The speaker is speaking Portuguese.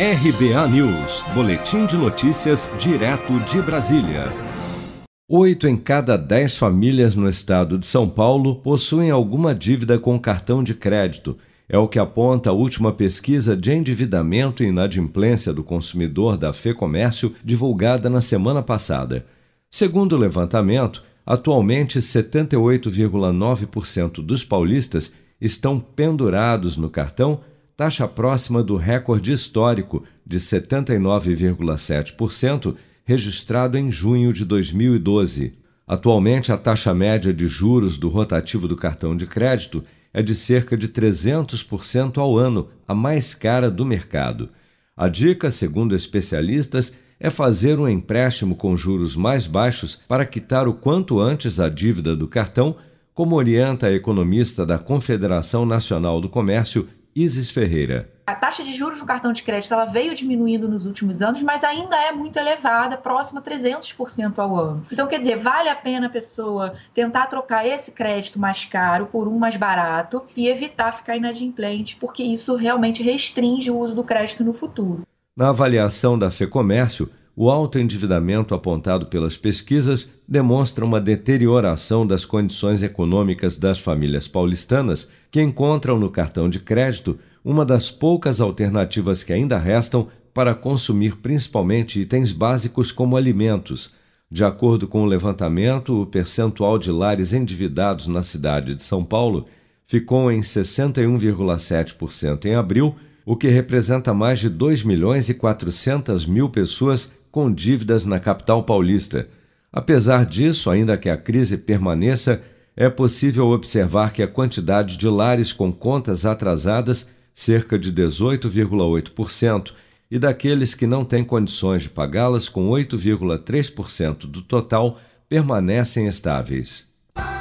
RBA News, Boletim de Notícias, direto de Brasília. Oito em cada dez famílias no estado de São Paulo possuem alguma dívida com cartão de crédito. É o que aponta a última pesquisa de endividamento e inadimplência do consumidor da FEComércio, divulgada na semana passada. Segundo o levantamento, atualmente 78,9% dos paulistas estão pendurados no cartão, taxa próxima do recorde histórico de 79,7%, registrado em junho de 2012. Atualmente, a taxa média de juros do rotativo do cartão de crédito é de cerca de 300% ao ano, a mais cara do mercado. A dica, segundo especialistas, é fazer um empréstimo com juros mais baixos para quitar o quanto antes a dívida do cartão como orienta a economista da Confederação Nacional do Comércio, Isis Ferreira. A taxa de juros do cartão de crédito ela veio diminuindo nos últimos anos, mas ainda é muito elevada, próxima a 300% ao ano. Então, quer dizer, vale a pena a pessoa tentar trocar esse crédito mais caro por um mais barato e evitar ficar inadimplente, porque isso realmente restringe o uso do crédito no futuro. Na avaliação da FEComércio, o alto endividamento apontado pelas pesquisas demonstra uma deterioração das condições econômicas das famílias paulistanas que encontram no cartão de crédito uma das poucas alternativas que ainda restam para consumir principalmente itens básicos como alimentos. De acordo com o levantamento, o percentual de lares endividados na cidade de São Paulo ficou em 61,7% em abril, o que representa mais de 2 milhões e 400 mil pessoas com dívidas na capital paulista. Apesar disso, ainda que a crise permaneça, é possível observar que a quantidade de lares com contas atrasadas, cerca de 18,8%, e daqueles que não têm condições de pagá-las, com 8,3% do total, permanecem estáveis.